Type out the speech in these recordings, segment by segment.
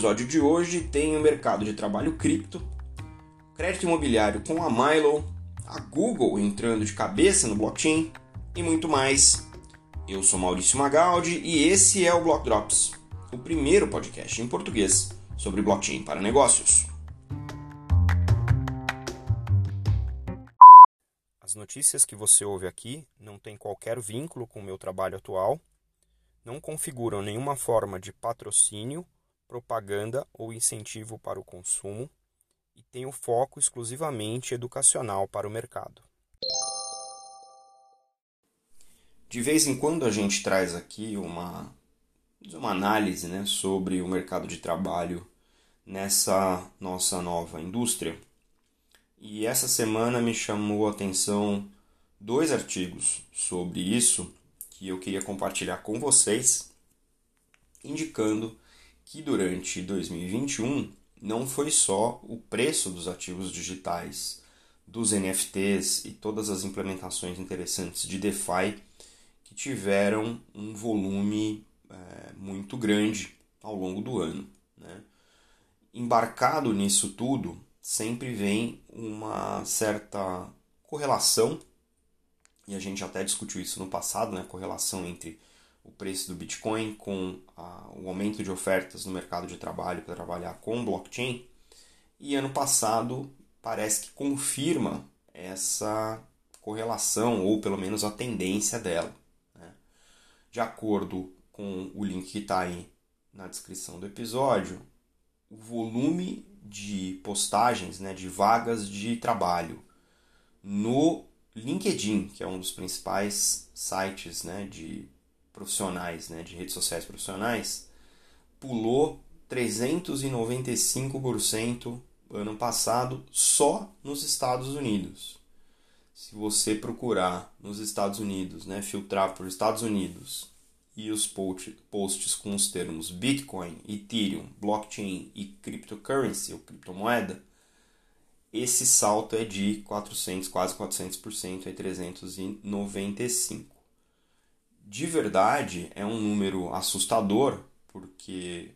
episódio de hoje tem o mercado de trabalho cripto, crédito imobiliário com a Milo, a Google entrando de cabeça no blockchain e muito mais. Eu sou Maurício Magaldi e esse é o Block Drops, o primeiro podcast em português sobre blockchain para negócios. As notícias que você ouve aqui não têm qualquer vínculo com o meu trabalho atual, não configuram nenhuma forma de patrocínio, propaganda ou incentivo para o consumo e têm o foco exclusivamente educacional para o mercado. De vez em quando a gente traz aqui uma, uma análise né, sobre o mercado de trabalho nessa nossa nova indústria e essa semana me chamou a atenção dois artigos sobre isso que eu queria compartilhar com vocês, indicando que durante 2021 não foi só o preço dos ativos digitais, dos NFTs e todas as implementações interessantes de DeFi que tiveram um volume é, muito grande ao longo do ano. Né? Embarcado nisso tudo, sempre vem uma certa correlação, e a gente até discutiu isso no passado, né? correlação entre o preço do Bitcoin com a, o aumento de ofertas no mercado de trabalho para trabalhar com blockchain. E ano passado parece que confirma essa correlação, ou pelo menos a tendência dela. Né? De acordo com o link que está aí na descrição do episódio, o volume de postagens, né, de vagas de trabalho no LinkedIn, que é um dos principais sites né, de profissionais, né, de redes sociais profissionais, pulou 395% ano passado só nos Estados Unidos. Se você procurar nos Estados Unidos, né, filtrar por Estados Unidos e os posts com os termos Bitcoin, Ethereum, blockchain e cryptocurrency ou criptomoeda, esse salto é de 400, quase 400%, é 395. De verdade, é um número assustador, porque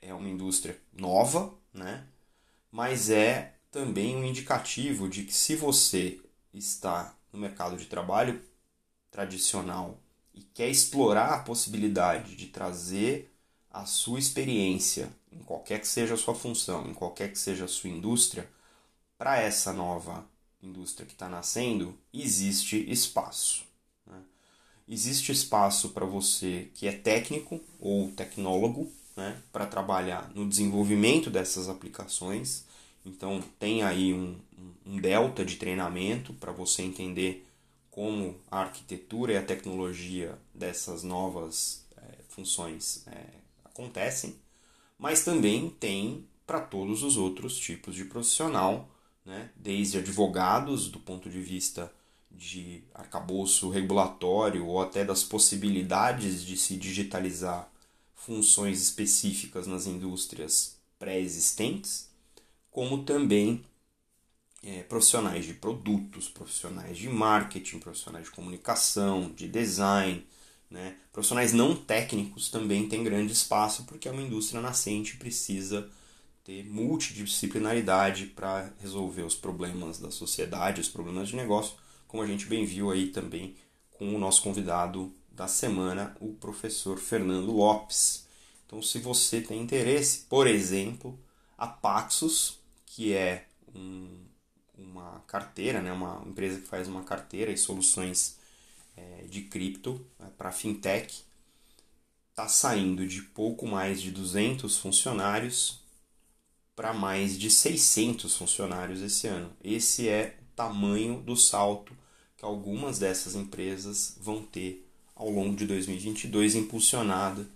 é uma indústria nova, né? mas é também um indicativo de que se você está no mercado de trabalho tradicional e quer explorar a possibilidade de trazer a sua experiência, em qualquer que seja a sua função, em qualquer que seja a sua indústria, para essa nova indústria que está nascendo, existe espaço. Existe espaço para você que é técnico ou tecnólogo, né, para trabalhar no desenvolvimento dessas aplicações. Então, tem aí um, um delta de treinamento para você entender como a arquitetura e a tecnologia dessas novas é, funções é, acontecem, mas também tem para todos os outros tipos de profissional, né? desde advogados, do ponto de vista de arcabouço regulatório ou até das possibilidades de se digitalizar funções específicas nas indústrias pré-existentes, como também é, profissionais de produtos, profissionais de marketing, profissionais de comunicação, de design, né? profissionais não técnicos também têm grande espaço porque é uma indústria nascente precisa ter multidisciplinaridade para resolver os problemas da sociedade, os problemas de negócio, como a gente bem viu aí também com o nosso convidado da semana, o professor Fernando Lopes. Então, se você tem interesse, por exemplo, a Paxos, que é um uma carteira, né, uma empresa que faz uma carteira e soluções é, de cripto é, para fintech, está saindo de pouco mais de 200 funcionários para mais de 600 funcionários esse ano. Esse é o tamanho do salto que algumas dessas empresas vão ter ao longo de 2022, impulsionada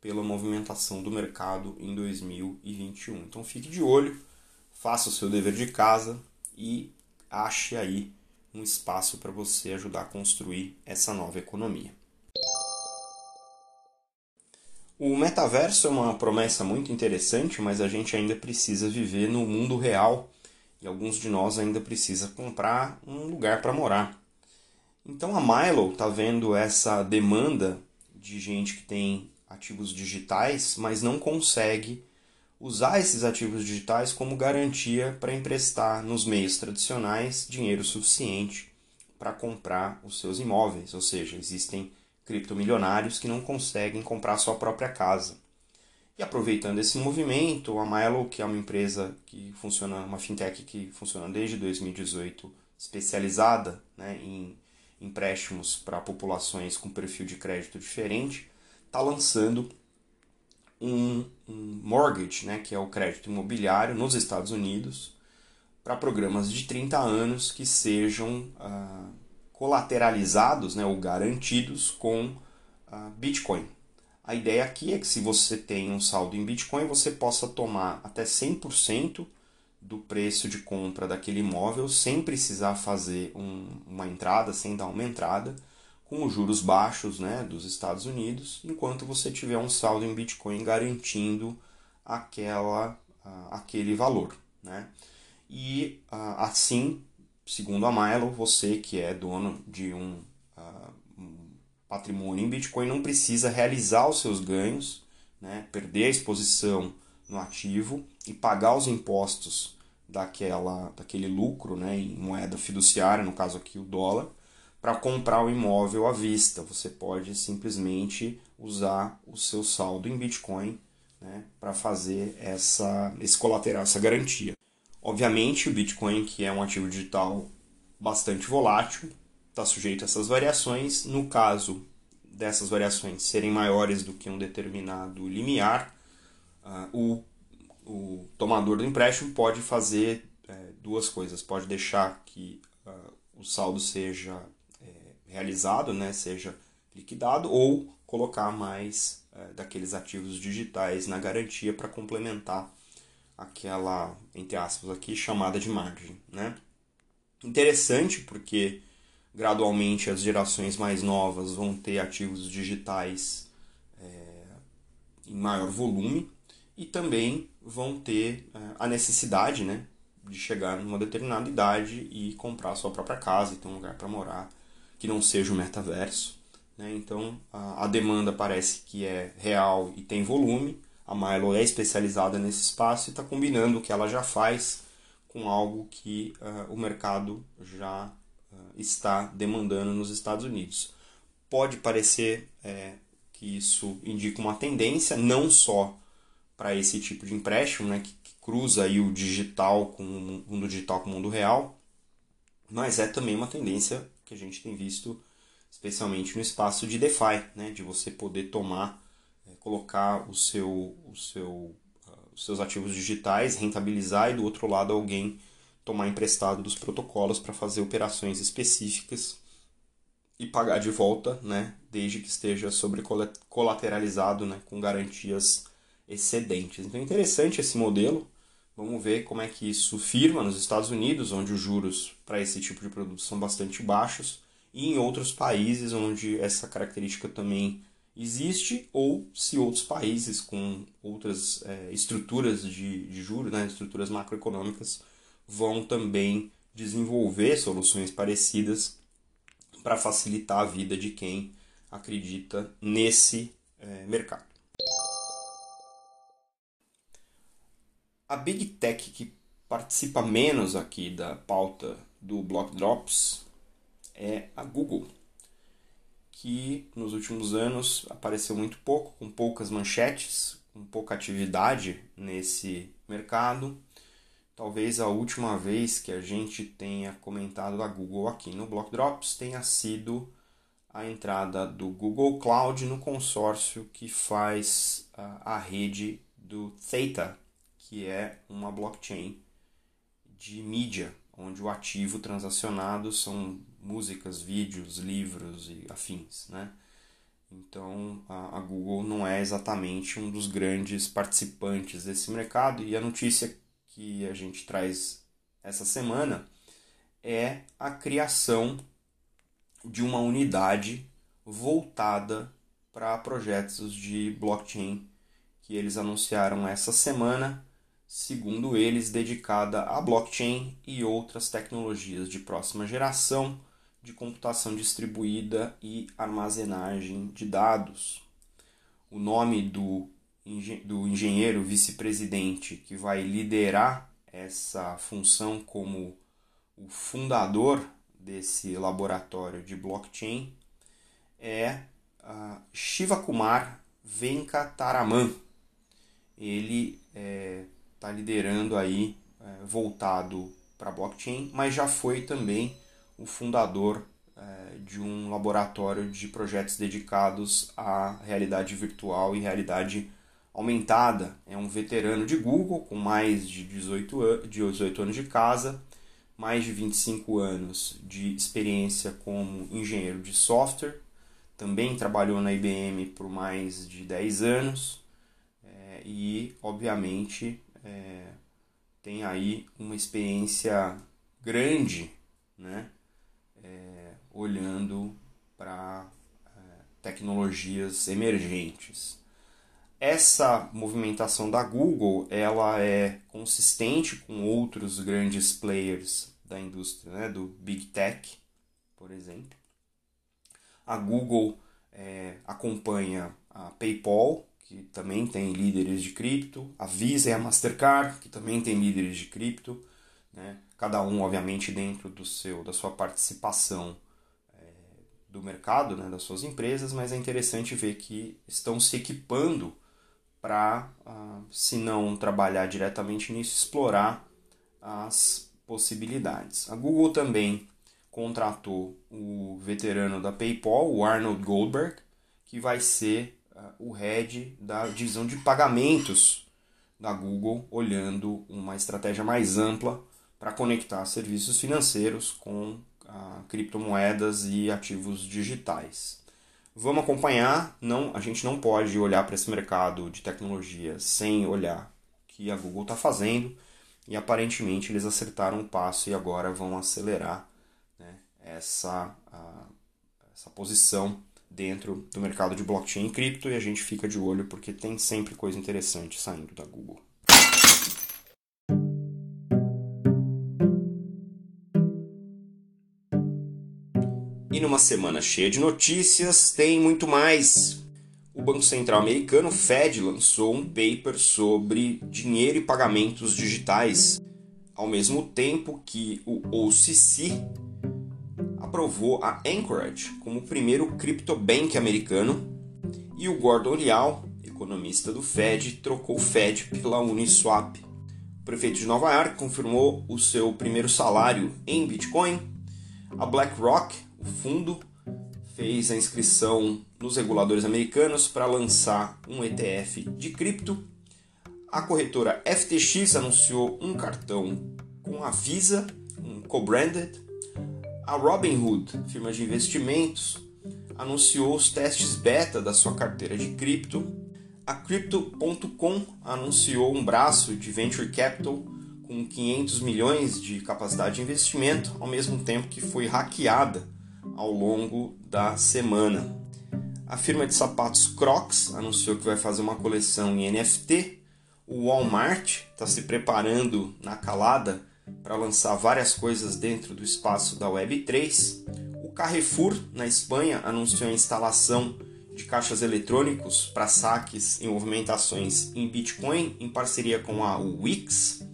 pela movimentação do mercado em 2021. Então fique de olho, faça o seu dever de casa, e ache aí um espaço para você ajudar a construir essa nova economia. O metaverso é uma promessa muito interessante, mas a gente ainda precisa viver no mundo real e alguns de nós ainda precisa comprar um lugar para morar. Então a Milo está vendo essa demanda de gente que tem ativos digitais, mas não consegue usar esses ativos digitais como garantia para emprestar nos meios tradicionais dinheiro suficiente para comprar os seus imóveis, ou seja, existem criptomilionários que não conseguem comprar sua própria casa. E aproveitando esse movimento, a Milo, que é uma empresa que funciona, uma fintech que funciona desde 2018, especializada né, em empréstimos para populações com perfil de crédito diferente, está lançando um, um, mortgage, né, que é o crédito imobiliário nos Estados Unidos, para programas de 30 anos que sejam ah, colateralizados né, ou garantidos com ah, Bitcoin. A ideia aqui é que se você tem um saldo em Bitcoin, você possa tomar até 100% do preço de compra daquele imóvel sem precisar fazer um, uma entrada, sem dar uma entrada, com os juros baixos né, dos Estados Unidos, enquanto você tiver um saldo em Bitcoin garantindo aquela, aquele valor. Né? E assim, segundo a Milo, você que é dono de um patrimônio em Bitcoin não precisa realizar os seus ganhos, né, perder a exposição no ativo e pagar os impostos daquela, daquele lucro né, em moeda fiduciária, no caso aqui o dólar, para comprar o imóvel à vista. Você pode simplesmente usar o seu saldo em Bitcoin né, para fazer essa, esse colateral, essa garantia. Obviamente, o Bitcoin, que é um ativo digital bastante volátil, está sujeito a essas variações. No caso dessas variações serem maiores do que um determinado limiar, uh, o o tomador do empréstimo pode fazer é, duas coisas. Pode deixar que uh, o saldo seja é, realizado, né, seja liquidado, ou colocar mais é, daqueles ativos digitais na garantia para complementar aquela, entre aspas, aqui chamada de margem. Né? Interessante porque gradualmente as gerações mais novas vão ter ativos digitais é, em maior volume e também vão ter uh, a necessidade né, de chegar numa determinada idade e comprar sua própria casa e ter um lugar para morar que não seja o metaverso. Né? Então a, a demanda parece que é real e tem volume. A Milo é especializada nesse espaço e está combinando o que ela já faz com algo que uh, o mercado já está demandando nos Estados Unidos. Pode parecer é, que isso indica uma tendência, não só para esse tipo de empréstimo, né, que, que, cruza aí o digital com o mundo digital com o mundo real, mas é também uma tendência que a gente tem visto, especialmente no espaço de DeFi, né, de você poder tomar, é, colocar o seu, o seu, uh, os seus ativos digitais, rentabilizar e do outro lado alguém tomar emprestado dos protocolos para fazer operações específicas e pagar de volta, né, desde que esteja sobre colateralizado, né, com garantias excedentes. Então é interessante esse modelo. Vamos ver como é que isso firma nos Estados Unidos, onde os juros para esse tipo de produto são bastante baixos, e em outros países onde essa característica também existe, ou se outros países com outras é, estruturas de, de juros, né, estruturas macroeconômicas, vão também desenvolver soluções parecidas para facilitar a vida de quem acredita nesse é, mercado. A Big Tech que participa menos aqui da pauta do Block Drops é a Google, que nos últimos anos apareceu muito pouco, com poucas manchetes, com pouca atividade nesse mercado. Talvez a última vez que a gente tenha comentado a Google aqui no Block Drops tenha sido a entrada do Google Cloud no consórcio que faz a, a rede do Theta, que é uma blockchain de mídia, onde o ativo transacionado são músicas, vídeos, livros e afins, né? Então a Google não é exatamente um dos grandes participantes desse mercado e a notícia que a gente traz essa semana é a criação de uma unidade voltada para projetos de blockchain que eles anunciaram essa semana segundo eles, dedicada a blockchain e outras tecnologias de próxima geração de computação distribuída e armazenagem de dados. O nome do do engenheiro vice-presidente que vai liderar essa função como o fundador desse laboratório de blockchain é Shiva Kumar Venkataraman. Ele está é, tá liderando aí é, voltado para blockchain, mas já foi também o fundador é, de um laboratório de projetos dedicados à realidade virtual e realidade aumentada. É um veterano de Google com mais de 18, an de 18 anos de casa, mais de 25 anos de experiência como engenheiro de software. Também trabalhou na IBM por mais de 10 anos é, e, obviamente, é, tem aí uma experiência grande né, é, olhando para tecnologias emergentes. Essa movimentação da Google ela é consistente com outros grandes players da indústria, né, do Big Tech, por exemplo. A Google é, acompanha a PayPal, que também tem líderes de cripto, a Visa e a Mastercard, que também tem líderes de cripto, né? cada um, obviamente, dentro do seu, da sua participação é, do mercado, né? das suas empresas, mas é interessante ver que estão se equipando para, ah, se não trabalhar diretamente nisso, explorar as possibilidades. A Google também contratou o veterano da PayPal, o Arnold Goldberg, que vai ser uh, o head da divisão de pagamentos da Google, olhando uma estratégia mais ampla para conectar serviços financeiros com uh, criptomoedas e ativos digitais. Vamos acompanhar. Não, a gente não pode olhar para esse mercado de tecnologia sem olhar o que a Google está fazendo. E aparentemente eles acertaram o passo e agora vão acelerar né, essa, a, essa posição dentro do mercado de blockchain e cripto. E a gente fica de olho porque tem sempre coisa interessante saindo da Google. Semana cheia de notícias, tem muito mais. O Banco Central Americano, Fed, lançou um paper sobre dinheiro e pagamentos digitais, ao mesmo tempo que o OCC aprovou a Anchorage como o primeiro criptobank americano e o Gordon Liao, economista do Fed, trocou o Fed pela Uniswap. O prefeito de Nova York confirmou o seu primeiro salário em Bitcoin. A BlackRock o fundo fez a inscrição nos reguladores americanos para lançar um ETF de cripto. A corretora FTX anunciou um cartão com a Visa, um co-branded. A Robinhood, firma de investimentos, anunciou os testes beta da sua carteira de cripto. A Crypto.com anunciou um braço de venture capital com 500 milhões de capacidade de investimento, ao mesmo tempo que foi hackeada ao longo da semana. A firma de sapatos Crocs anunciou que vai fazer uma coleção em NFT. O Walmart está se preparando na calada para lançar várias coisas dentro do espaço da Web3. O Carrefour, na Espanha, anunciou a instalação de caixas eletrônicos para saques em movimentações em Bitcoin em parceria com a Wix.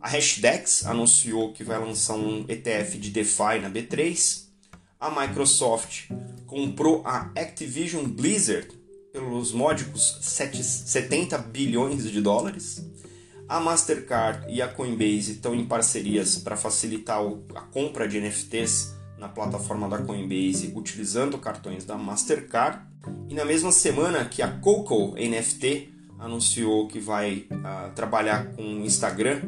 A Hashdex anunciou que vai lançar um ETF de DeFi na B3 a Microsoft comprou a Activision Blizzard pelos módicos 70 bilhões de dólares. A Mastercard e a Coinbase estão em parcerias para facilitar a compra de NFTs na plataforma da Coinbase utilizando cartões da Mastercard. E na mesma semana que a Coco NFT anunciou que vai uh, trabalhar com o Instagram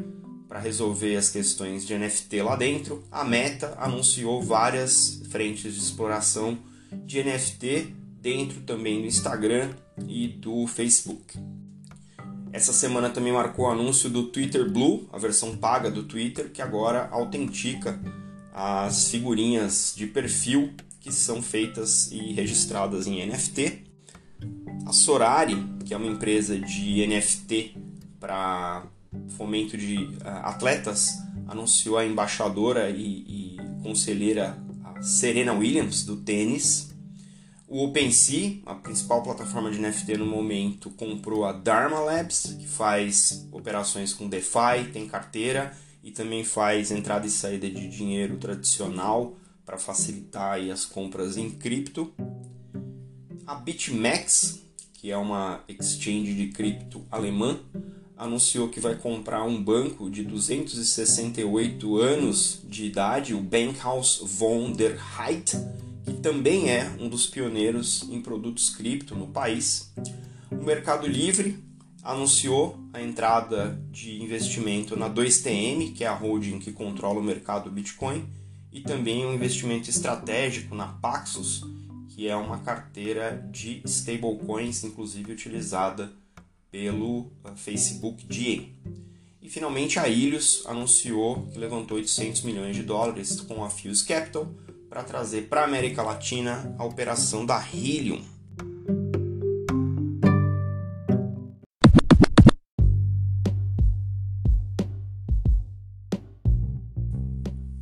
para resolver as questões de NFT lá dentro, a Meta anunciou várias frentes de exploração de NFT dentro também do Instagram e do Facebook. Essa semana também marcou o anúncio do Twitter Blue, a versão paga do Twitter, que agora autentica as figurinhas de perfil que são feitas e registradas em NFT. A Sorari, que é uma empresa de NFT para fomento de uh, atletas, anunciou a embaixadora e, e conselheira Serena Williams, do tênis. O OpenSea, a principal plataforma de NFT no momento, comprou a Dharma Labs, que faz operações com DeFi, tem carteira e também faz entrada e saída de dinheiro tradicional para facilitar as compras em cripto. A BitMEX, que é uma exchange de cripto alemã, anunciou que vai comprar um banco de 268 anos de idade, o Bankhaus von der Heid, que também é um dos pioneiros em produtos cripto no país. O Mercado Livre anunciou a entrada de investimento na 2TM, que é a holding que controla o mercado Bitcoin, e também um investimento estratégico na Paxos, que é uma carteira de stablecoins, inclusive utilizada pelo uh, Facebook DA. E finalmente a Ilhos anunciou que levantou 800 milhões de dólares com a Fuse Capital para trazer para a América Latina a operação da Helium.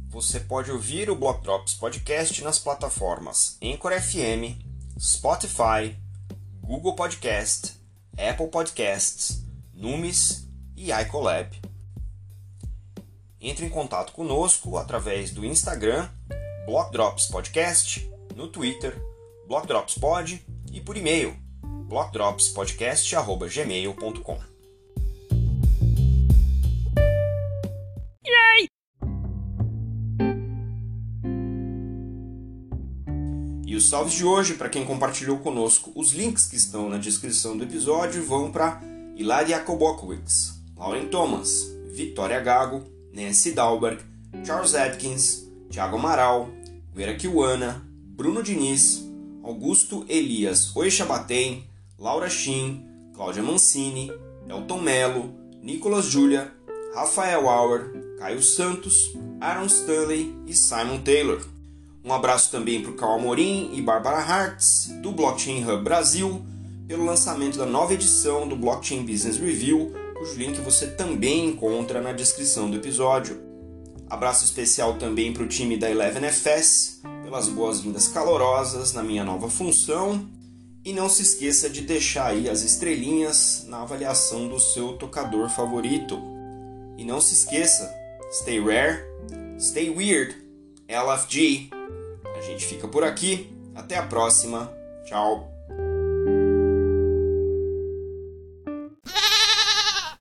Você pode ouvir o Block Drops Podcast nas plataformas Anchor FM, Spotify, Google Podcast, Apple Podcasts, Numis e iColab. Entre em contato conosco através do Instagram, Block Drops Podcast, no Twitter, Block Drops Pod e por e-mail, blockdropspodcast.gmail.com. E os salves de hoje, para quem compartilhou conosco, os links que estão na descrição do episódio vão para Hilaria Kobokowicz, Lauren Thomas, Vitória Gago, Nancy Dalberg, Charles Atkins, Thiago Amaral, Guera Kiwana, Bruno Diniz, Augusto Elias Oixabatem, Laura Shin, Cláudia Mancini, Elton Melo, Nicolas Julia, Rafael Auer, Caio Santos, Aaron Stanley e Simon Taylor. Um abraço também para o Carl Amorim e Barbara Hartz, do Blockchain Hub Brasil, pelo lançamento da nova edição do Blockchain Business Review, cujo link você também encontra na descrição do episódio. Abraço especial também para o time da 11FS, pelas boas-vindas calorosas na minha nova função. E não se esqueça de deixar aí as estrelinhas na avaliação do seu tocador favorito. E não se esqueça, stay rare, stay weird, LFG. A gente fica por aqui. Até a próxima. Tchau.